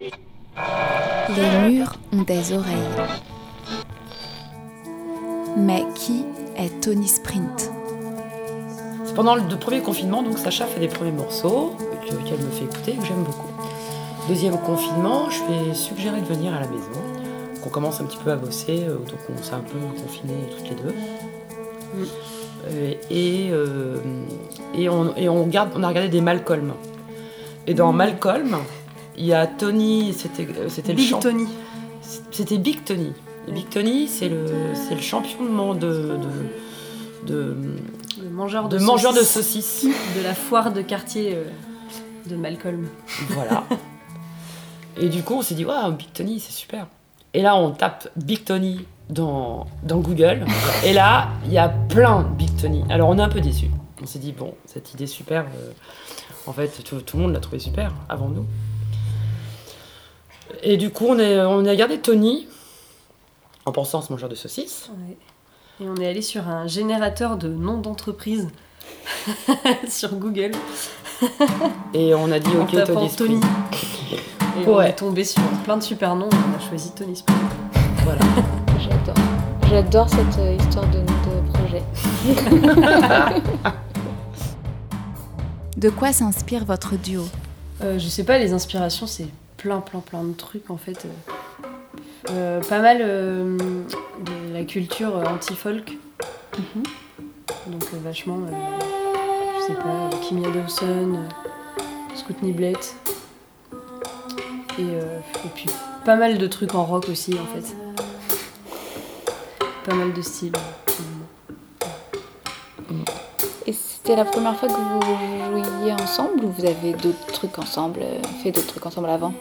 Les murs ont des oreilles. Mais qui est Tony Sprint? C'est pendant le premier confinement, donc Sacha fait des premiers morceaux qu'elle me fait écouter que j'aime beaucoup. Deuxième confinement, je lui ai suggéré de venir à la maison. On commence un petit peu à bosser, euh, donc on s'est un peu confinés toutes les deux. Euh, et, euh, et, on, et on, on a regardé des Malcolm. Et dans Malcolm, il y a Tony, c'était c'était le Big Tony. C'était Big Tony. Big Tony, c'est le, champion de, de, de, Le mangeur de, de mangeur de saucisses de la foire de quartier euh, de Malcolm. Voilà. Et du coup, on s'est dit, waouh, Big Tony, c'est super. Et là, on tape Big Tony dans, dans Google. Et là, il y a plein de Big Tony. Alors, on est un peu déçus. On s'est dit, bon, cette idée super, euh, en fait, tout, tout le monde l'a trouvé super avant nous. Et du coup, on, est, on a gardé Tony en pensant à ce mangeur de saucisses. Ouais. Et on est allé sur un générateur de noms d'entreprise sur Google Et on a dit, ok, tapant Tony. Tony. Et on Ouais. est tombé sur plein de super noms et on a choisi Tony Sprint. Voilà. J'adore. J'adore cette euh, histoire de, de projet. De quoi s'inspire votre duo? Euh, je sais pas, les inspirations, c'est plein, plein, plein de trucs en fait. Euh, pas mal euh, de la culture euh, anti-folk. Donc euh, vachement, je sais pas, Kimia Dawson, euh, Scoot Niblett. Et, et puis pas mal de trucs en rock aussi en fait. Pas mal de styles. C'était la première fois que vous jouiez ensemble ou vous avez d'autres trucs ensemble, euh, fait d'autres trucs ensemble avant?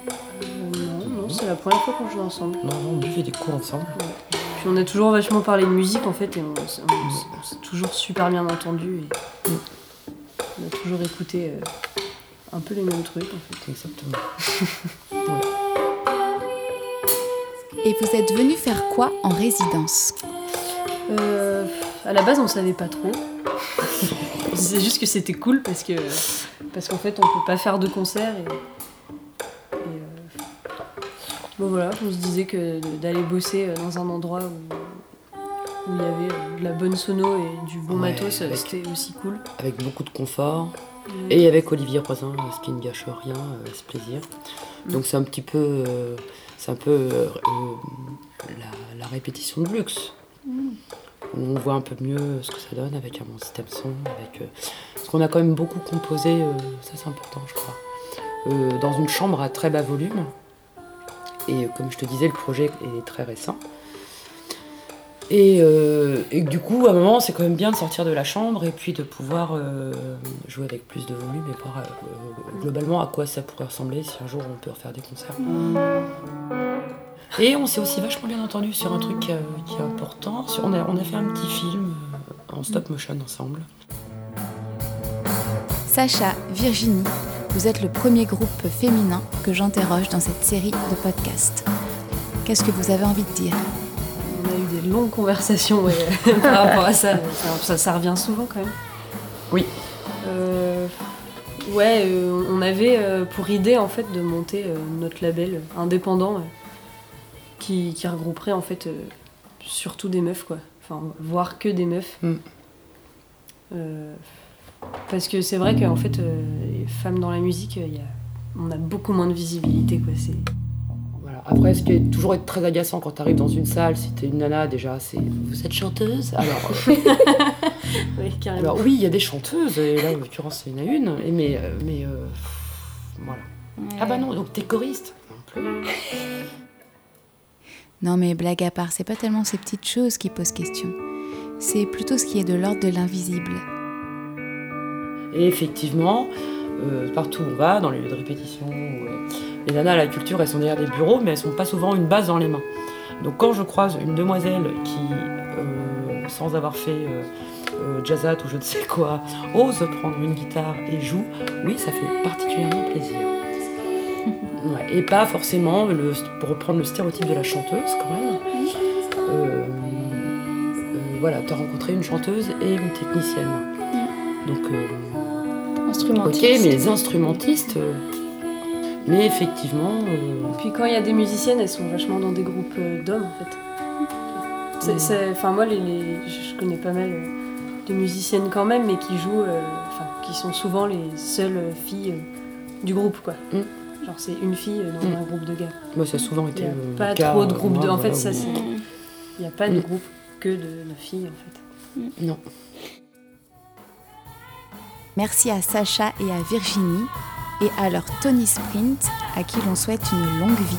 Non, non, c'est la première fois qu'on joue ensemble. Non, on buvait des coups ensemble. Puis on a toujours vachement parlé de musique en fait et on, s'est toujours super bien entendu et on a toujours écouté euh, un peu les mêmes trucs en fait. Exactement. Et vous êtes venu faire quoi en résidence? Euh, à la base on savait pas trop. on disait juste que c'était cool parce que parce qu'en fait on peut pas faire de concert et, et, euh, bon voilà on se disait que d'aller bosser euh, dans un endroit où où il y avait euh, de la bonne sono et du bon Ouais, matos c'était aussi cool. Avec beaucoup de confort. Et avec Olivier Roisin, ce qui ne gâche rien, ce plaisir. Donc c'est un petit peu, c'est un peu la, la répétition de luxe. On voit un peu mieux ce que ça donne avec un bon système son, avec euh, parce qu'on a quand même beaucoup composé, euh, ça c'est important je crois, euh, dans une chambre à très bas volume. Et comme je te disais, le projet est très récent. Et, du coup, à un moment, c'est quand même bien de sortir de la chambre et puis de pouvoir jouer avec plus de volume et voir globalement à quoi ça pourrait ressembler si un jour on peut refaire des concerts. Et on s'est aussi vachement bien entendu sur un truc euh, qui est important. Sur- on, a, on a fait un petit film euh, en stop motion ensemble. Sacha, Virginie, vous êtes le premier groupe féminin que j'interroge dans cette série de podcasts. Qu'est-ce que vous avez envie de dire? On a eu des longues conversations ouais, par rapport à ça. Ça, ça. ça revient souvent quand même. Oui. Euh, ouais, euh, on avait euh, pour idée en fait de monter euh, notre label indépendant euh, qui, qui regrouperait en fait euh, surtout des meufs quoi. Enfin, voire que des meufs. Mm. Euh, parce que c'est vrai qu'en fait, euh, les femmes dans la musique, il y a, on a beaucoup moins de visibilité quoi. C'est Voilà. Après, ce qui est toujours être très agaçant quand tu arrives dans une salle, si t'es une nana déjà, c'est vous êtes chanteuse? Alors, ouais, carrément. alors oui, il y a des chanteuses, et là en l'occurrence il y en a une, et mais, mais euh, voilà. Ah bah non, donc t'es choriste Non plus. Non mais blague à part, c'est pas tellement ces petites choses qui posent question. C'est plutôt ce qui est de l'ordre de l'invisible. Et effectivement, euh, partout où on va, dans les lieux de répétition, euh, les nanas à la culture, elles sont derrière des bureaux, mais elles sont pas souvent une base dans les mains. Donc quand je croise une demoiselle qui, euh, sans avoir fait jazzat ou je ne sais quoi, ose prendre une guitare et joue, oui, ça fait particulièrement plaisir. Ouais, et pas forcément, le, pour reprendre le stéréotype de la chanteuse quand même. Euh, euh, voilà, tu as rencontré une chanteuse et une technicienne. Donc, euh, ok, Instrumentiste. mais les instrumentistes, euh, Mais effectivement, euh, Puis quand il y a des musiciennes, elles sont vachement dans des groupes d'hommes en fait. C'est- Enfin moi, les, les- je connais pas mal de musiciennes quand même, mais qui jouent, euh, enfin qui sont souvent les seules filles euh, du groupe quoi. Mm. Genre c'est une fille euh, dans Mm. un groupe de gars. moi, ça a souvent Il été n'y a le pas cas, trop de groupes de. En fait, ça c'est. Il n'y a pas de Mm. groupe que de, de filles en fait. Non. Merci à Sacha et à Virginie et à leur Tony Sprint à qui l'on souhaite une longue vie